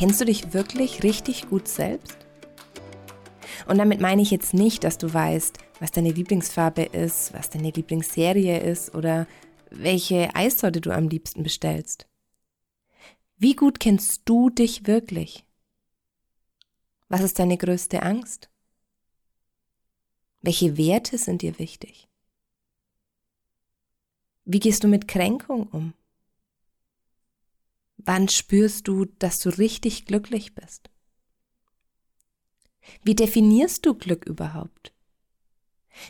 Kennst du dich wirklich richtig gut selbst? Und damit meine ich jetzt nicht, dass du weißt, was deine Lieblingsfarbe ist, was deine Lieblingsserie ist oder welche Eissorte du am liebsten bestellst. Wie gut kennst du dich wirklich? Was ist deine größte Angst? Welche Werte sind dir wichtig? Wie gehst du mit Kränkung um? Wann spürst du, dass du richtig glücklich bist? Wie definierst du Glück überhaupt?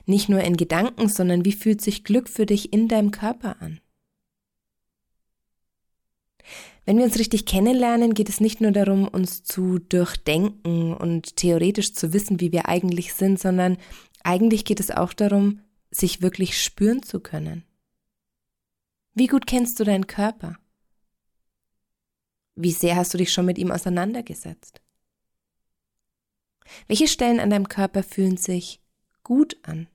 Nicht nur in Gedanken, sondern wie fühlt sich Glück für dich in deinem Körper an? Wenn wir uns richtig kennenlernen, geht es nicht nur darum, uns zu durchdenken und theoretisch zu wissen, wie wir eigentlich sind, sondern eigentlich geht es auch darum, sich wirklich spüren zu können. Wie gut kennst du deinen Körper? Wie sehr hast du dich schon mit ihm auseinandergesetzt? Welche Stellen an deinem Körper fühlen sich gut an?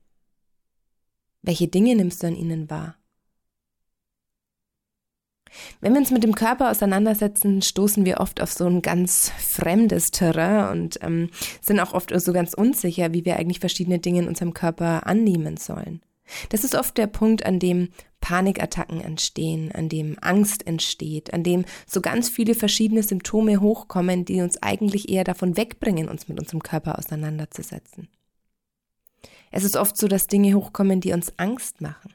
Welche Dinge nimmst du an ihnen wahr? Wenn wir uns mit dem Körper auseinandersetzen, stoßen wir oft auf so ein ganz fremdes Terrain und ähm, sind auch oft so ganz unsicher, wie wir eigentlich verschiedene Dinge in unserem Körper annehmen sollen. Das ist oft der Punkt, an dem Panikattacken entstehen, an dem Angst entsteht, an dem so ganz viele verschiedene Symptome hochkommen, die uns eigentlich eher davon wegbringen, uns mit unserem Körper auseinanderzusetzen. Es ist oft so, dass Dinge hochkommen, die uns Angst machen.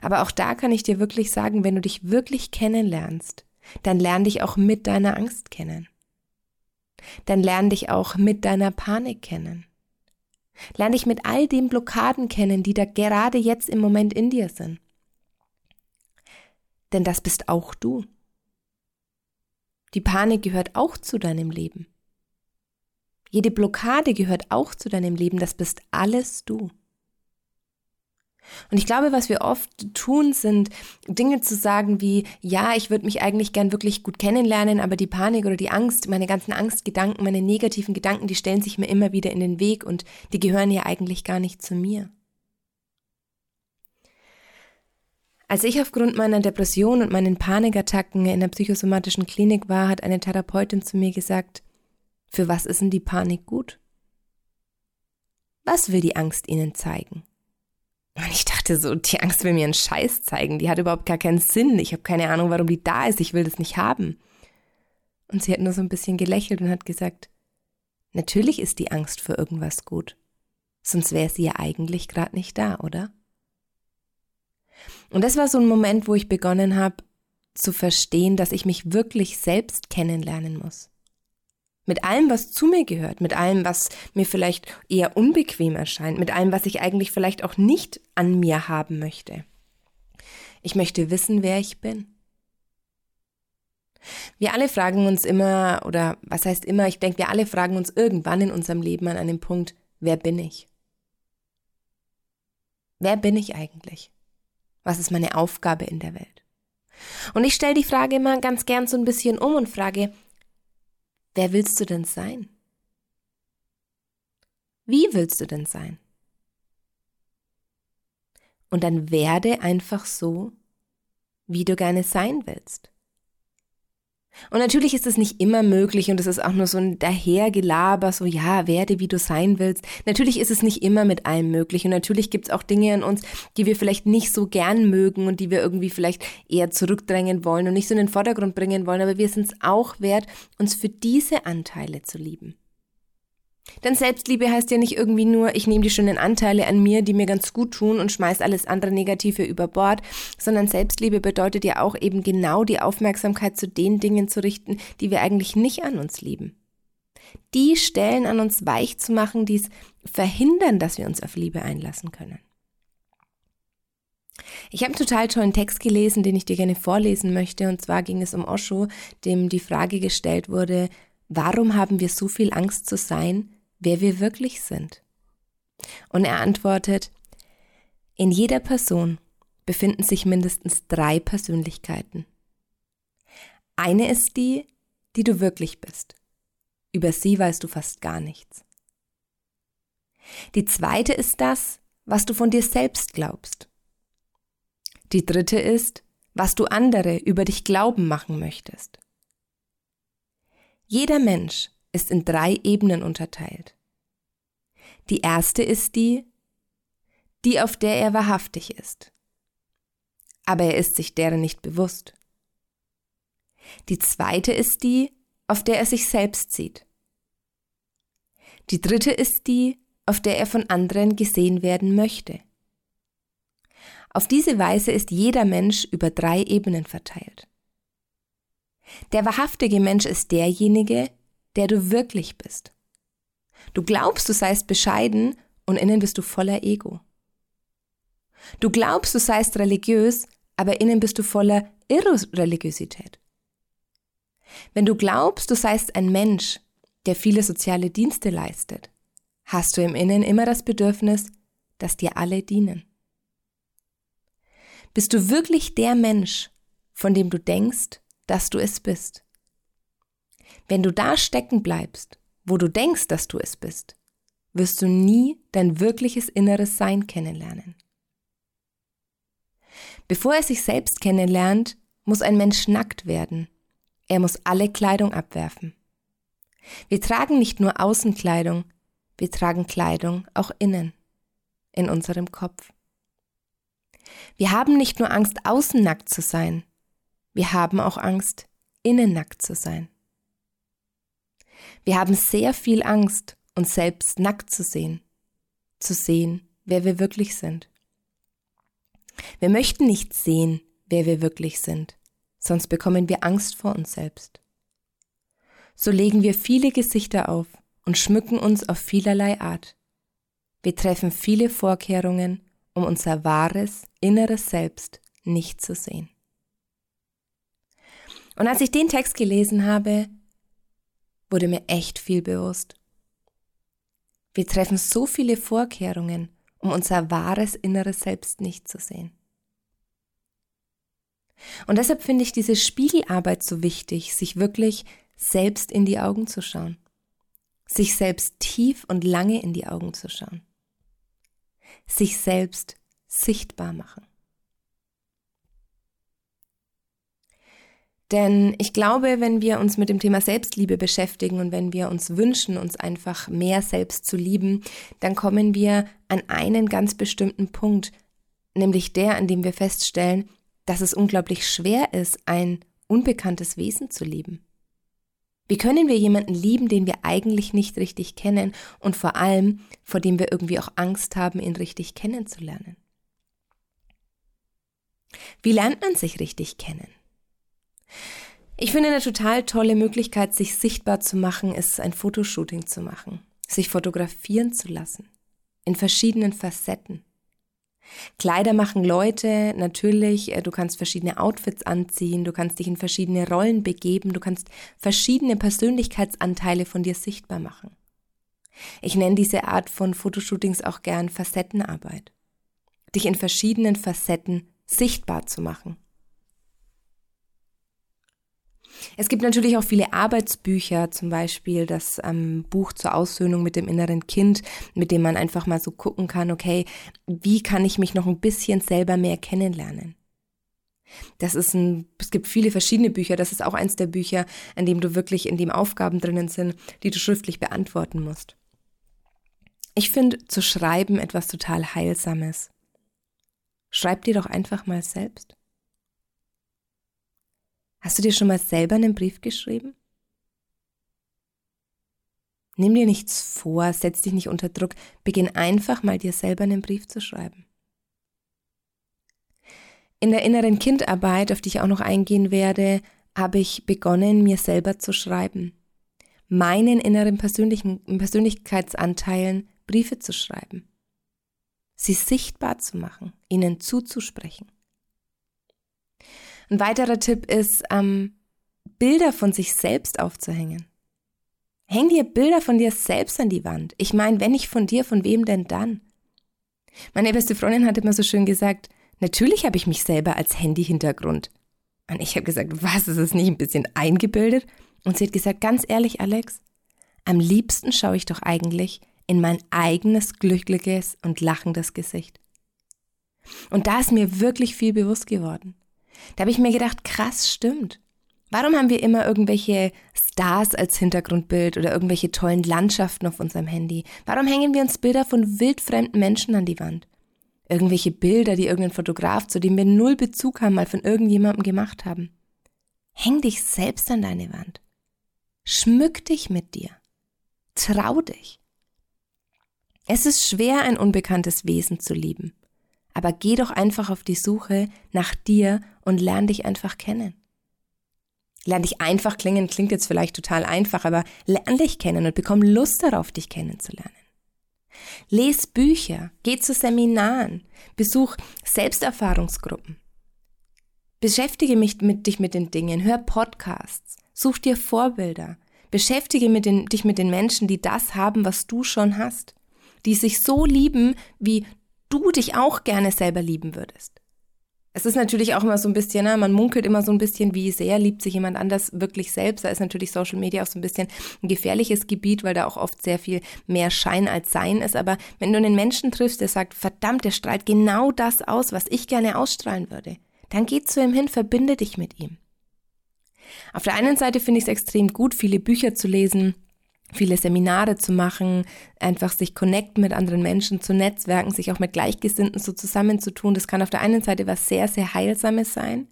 Aber auch da kann ich dir wirklich sagen, wenn du dich wirklich kennenlernst, dann lern dich auch mit deiner Angst kennen. Dann lern dich auch mit deiner Panik kennen. Lern dich mit all den Blockaden kennen, die da gerade jetzt im Moment in dir sind. Denn das bist auch du. Die Panik gehört auch zu deinem Leben. Jede Blockade gehört auch zu deinem Leben, das bist alles du. Und ich glaube, was wir oft tun, sind Dinge zu sagen wie, ja, ich würde mich eigentlich gern wirklich gut kennenlernen, aber die Panik oder die Angst, meine ganzen Angstgedanken, meine negativen Gedanken, die stellen sich mir immer wieder in den Weg und die gehören ja eigentlich gar nicht zu mir. Als ich aufgrund meiner Depression und meinen Panikattacken in der psychosomatischen Klinik war, hat eine Therapeutin zu mir gesagt, für was ist denn die Panik gut? Was will die Angst Ihnen zeigen? Und ich dachte so, die Angst will mir einen Scheiß zeigen. Die hat überhaupt gar keinen Sinn. Ich habe keine Ahnung, warum die da ist. Ich will das nicht haben. Und sie hat nur so ein bisschen gelächelt und hat gesagt, natürlich ist die Angst für irgendwas gut. Sonst wäre sie ja eigentlich gerade nicht da, oder? Und das war so ein Moment, wo ich begonnen habe zu verstehen, dass ich mich wirklich selbst kennenlernen muss. Mit allem, was zu mir gehört, mit allem, was mir vielleicht eher unbequem erscheint, mit allem, was ich eigentlich vielleicht auch nicht an mir haben möchte. Ich möchte wissen, wer ich bin. Wir alle fragen uns immer, oder was heißt immer, ich denke, wir alle fragen uns irgendwann in unserem Leben an einem Punkt, wer bin ich? Wer bin ich eigentlich? Was ist meine Aufgabe in der Welt? Und ich stelle die Frage immer ganz gern so ein bisschen um und frage, Wer willst du denn sein? Wie willst du denn sein? Und dann werde einfach so, wie du gerne sein willst. Und natürlich ist es nicht immer möglich und es ist auch nur so ein Dahergelaber, so ja, werde wie du sein willst. Natürlich ist es nicht immer mit allem möglich und natürlich gibt es auch Dinge in uns, die wir vielleicht nicht so gern mögen und die wir irgendwie vielleicht eher zurückdrängen wollen und nicht so in den Vordergrund bringen wollen, aber wir sind es auch wert, uns für diese Anteile zu lieben. Denn Selbstliebe heißt ja nicht irgendwie nur, ich nehme die schönen Anteile an mir, die mir ganz gut tun und schmeiß alles andere Negative über Bord, sondern Selbstliebe bedeutet ja auch eben genau die Aufmerksamkeit zu den Dingen zu richten, die wir eigentlich nicht an uns lieben. Die Stellen an uns weich zu machen, die es verhindern, dass wir uns auf Liebe einlassen können. Ich habe einen total tollen Text gelesen, den ich dir gerne vorlesen möchte, und zwar ging es um Osho, dem die Frage gestellt wurde, warum haben wir so viel Angst zu sein, wer wir wirklich sind. Und er antwortet, in jeder Person befinden sich mindestens drei Persönlichkeiten. Eine ist die, die du wirklich bist. Über sie weißt du fast gar nichts. Die zweite ist das, was du von dir selbst glaubst. Die dritte ist, was du andere über dich glauben machen möchtest. Jeder Mensch ist in drei Ebenen unterteilt. Die erste ist die, die auf der er wahrhaftig ist. Aber er ist sich deren nicht bewusst. Die zweite ist die, auf der er sich selbst sieht. Die dritte ist die, auf der er von anderen gesehen werden möchte. Auf diese Weise ist jeder Mensch über drei Ebenen verteilt. Der wahrhaftige Mensch ist derjenige, der du wirklich bist. Du glaubst, du seist bescheiden und innen bist du voller Ego. Du glaubst, du seist religiös, aber innen bist du voller Irreligiosität. Wenn du glaubst, du seist ein Mensch, der viele soziale Dienste leistet, hast du im Innen immer das Bedürfnis, dass dir alle dienen. Bist du wirklich der Mensch, von dem du denkst, dass du es bist? Wenn du da stecken bleibst, wo du denkst, dass du es bist, wirst du nie dein wirkliches inneres Sein kennenlernen. Bevor er sich selbst kennenlernt, muss ein Mensch nackt werden. Er muss alle Kleidung abwerfen. Wir tragen nicht nur Außenkleidung, wir tragen Kleidung auch innen, in unserem Kopf. Wir haben nicht nur Angst, außen nackt zu sein, wir haben auch Angst, innen nackt zu sein. Wir haben sehr viel Angst, uns selbst nackt zu sehen, zu sehen, wer wir wirklich sind. Wir möchten nicht sehen, wer wir wirklich sind, sonst bekommen wir Angst vor uns selbst. So legen wir viele Gesichter auf und schmücken uns auf vielerlei Art. Wir treffen viele Vorkehrungen, um unser wahres, inneres Selbst nicht zu sehen. Und als ich den Text gelesen habe, wurde mir echt viel bewusst. Wir treffen so viele Vorkehrungen, um unser wahres inneres Selbst nicht zu sehen. Und deshalb finde ich diese Spiegelarbeit so wichtig, sich wirklich selbst in die Augen zu schauen, sich selbst tief und lange in die Augen zu schauen, sich selbst sichtbar machen. Denn ich glaube, wenn wir uns mit dem Thema Selbstliebe beschäftigen und wenn wir uns wünschen, uns einfach mehr selbst zu lieben, dann kommen wir an einen ganz bestimmten Punkt, nämlich der, an dem wir feststellen, dass es unglaublich schwer ist, ein unbekanntes Wesen zu lieben. Wie können wir jemanden lieben, den wir eigentlich nicht richtig kennen und vor allem, vor dem wir irgendwie auch Angst haben, ihn richtig kennenzulernen? Wie lernt man sich richtig kennen? Ich finde eine total tolle Möglichkeit, sich sichtbar zu machen, ist ein Fotoshooting zu machen, sich fotografieren zu lassen, in verschiedenen Facetten. Kleider machen Leute, natürlich, äh, du kannst verschiedene Outfits anziehen, du kannst dich in verschiedene Rollen begeben, du kannst verschiedene Persönlichkeitsanteile von dir sichtbar machen. Ich nenne diese Art von Fotoshootings auch gern Facettenarbeit. Dich in verschiedenen Facetten sichtbar zu machen. Es gibt natürlich auch viele Arbeitsbücher, zum Beispiel das ähm, Buch zur Aussöhnung mit dem inneren Kind, mit dem man einfach mal so gucken kann, okay, wie kann ich mich noch ein bisschen selber mehr kennenlernen? Das ist ein, es gibt viele verschiedene Bücher. Das ist auch eins der Bücher, an dem du wirklich, in dem Aufgaben drinnen sind, die du schriftlich beantworten musst. Ich finde zu schreiben etwas total Heilsames. Schreib dir doch einfach mal selbst. Hast du dir schon mal selber einen Brief geschrieben? Nimm dir nichts vor, setz dich nicht unter Druck, beginn einfach mal dir selber einen Brief zu schreiben. In der inneren Kindarbeit, auf die ich auch noch eingehen werde, habe ich begonnen, mir selber zu schreiben. Meinen inneren persönlichen Persönlichkeitsanteilen Briefe zu schreiben. Sie sichtbar zu machen, ihnen zuzusprechen. Ein weiterer Tipp ist, ähm, Bilder von sich selbst aufzuhängen. Häng dir Bilder von dir selbst an die Wand. Ich meine, wenn nicht von dir, von wem denn dann? Meine beste Freundin hat immer so schön gesagt, natürlich habe ich mich selber als Handy-Hintergrund. Und ich habe gesagt, was, ist es nicht ein bisschen eingebildet? Und sie hat gesagt, ganz ehrlich, Alex, am liebsten schaue ich doch eigentlich in mein eigenes glückliches und lachendes Gesicht. Und da ist mir wirklich viel bewusst geworden. Da habe ich mir gedacht, krass, stimmt. Warum haben wir immer irgendwelche Stars als Hintergrundbild oder irgendwelche tollen Landschaften auf unserem Handy? Warum hängen wir uns Bilder von wildfremden Menschen an die Wand? Irgendwelche Bilder, die irgendein Fotograf, zu dem wir null Bezug haben, mal von irgendjemandem gemacht haben. Häng dich selbst an deine Wand. Schmück dich mit dir. Trau dich. Es ist schwer, ein unbekanntes Wesen zu lieben. Aber geh doch einfach auf die Suche nach dir und lern dich einfach kennen. Lern dich einfach klingen, klingt jetzt vielleicht total einfach, aber lern dich kennen und bekomm Lust darauf, dich kennenzulernen. Lies Bücher, geh zu Seminaren, besuch Selbsterfahrungsgruppen. Beschäftige mich mit dich mit den Dingen, hör Podcasts, such dir Vorbilder, beschäftige mit den, dich mit den Menschen, die das haben, was du schon hast, die sich so lieben, wie du dich auch gerne selber lieben würdest. Es ist natürlich auch immer so ein bisschen, ne, man munkelt immer so ein bisschen, wie sehr liebt sich jemand anders wirklich selbst. Da ist natürlich Social Media auch so ein bisschen ein gefährliches Gebiet, weil da auch oft sehr viel mehr Schein als Sein ist. Aber wenn du einen Menschen triffst, der sagt, verdammt, der strahlt genau das aus, was ich gerne ausstrahlen würde, dann geh zu ihm hin, verbinde dich mit ihm. Auf der einen Seite finde ich es extrem gut, viele Bücher zu lesen, viele Seminare zu machen, einfach sich connecten mit anderen Menschen, zu netzwerken, sich auch mit Gleichgesinnten so zusammenzutun. Das kann auf der einen Seite was sehr, sehr Heilsames sein.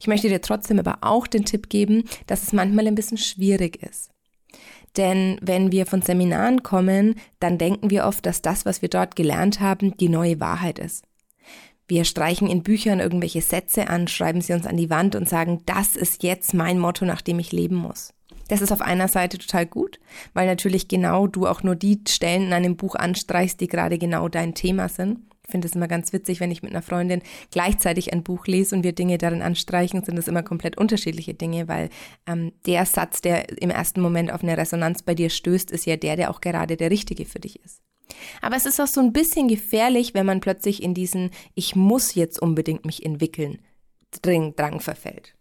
Ich möchte dir trotzdem aber auch den Tipp geben, dass es manchmal ein bisschen schwierig ist. Denn wenn wir von Seminaren kommen, dann denken wir oft, dass das, was wir dort gelernt haben, die neue Wahrheit ist. Wir streichen in Büchern irgendwelche Sätze an, schreiben sie uns an die Wand und sagen, das ist jetzt mein Motto, nach dem ich leben muss. Das ist auf einer Seite total gut, weil natürlich genau du auch nur die Stellen in einem Buch anstreichst, die gerade genau dein Thema sind. Ich finde es immer ganz witzig, wenn ich mit einer Freundin gleichzeitig ein Buch lese und wir Dinge darin anstreichen, sind das immer komplett unterschiedliche Dinge, weil ähm, der Satz, der im ersten Moment auf eine Resonanz bei dir stößt, ist ja der, der auch gerade der richtige für dich ist. Aber es ist auch so ein bisschen gefährlich, wenn man plötzlich in diesen Ich muss jetzt unbedingt mich entwickeln Drang verfällt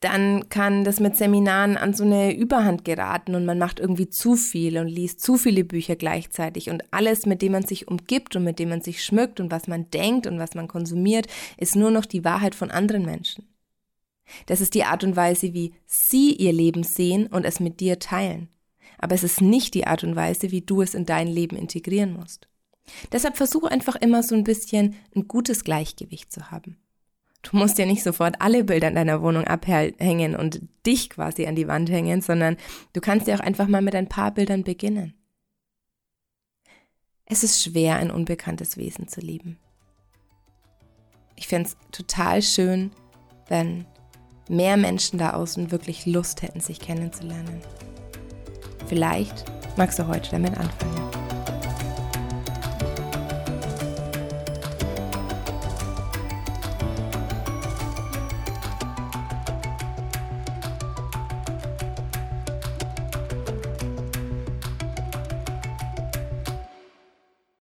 dann kann das mit Seminaren an so eine Überhand geraten und man macht irgendwie zu viel und liest zu viele Bücher gleichzeitig und alles, mit dem man sich umgibt und mit dem man sich schmückt und was man denkt und was man konsumiert, ist nur noch die Wahrheit von anderen Menschen. Das ist die Art und Weise, wie sie ihr Leben sehen und es mit dir teilen. Aber es ist nicht die Art und Weise, wie du es in dein Leben integrieren musst. Deshalb versuche einfach immer so ein bisschen ein gutes Gleichgewicht zu haben. Du musst ja nicht sofort alle Bilder in deiner Wohnung abhängen und dich quasi an die Wand hängen, sondern du kannst ja auch einfach mal mit ein paar Bildern beginnen. Es ist schwer, ein unbekanntes Wesen zu lieben. Ich fände es total schön, wenn mehr Menschen da außen wirklich Lust hätten, sich kennenzulernen. Vielleicht magst du heute damit anfangen.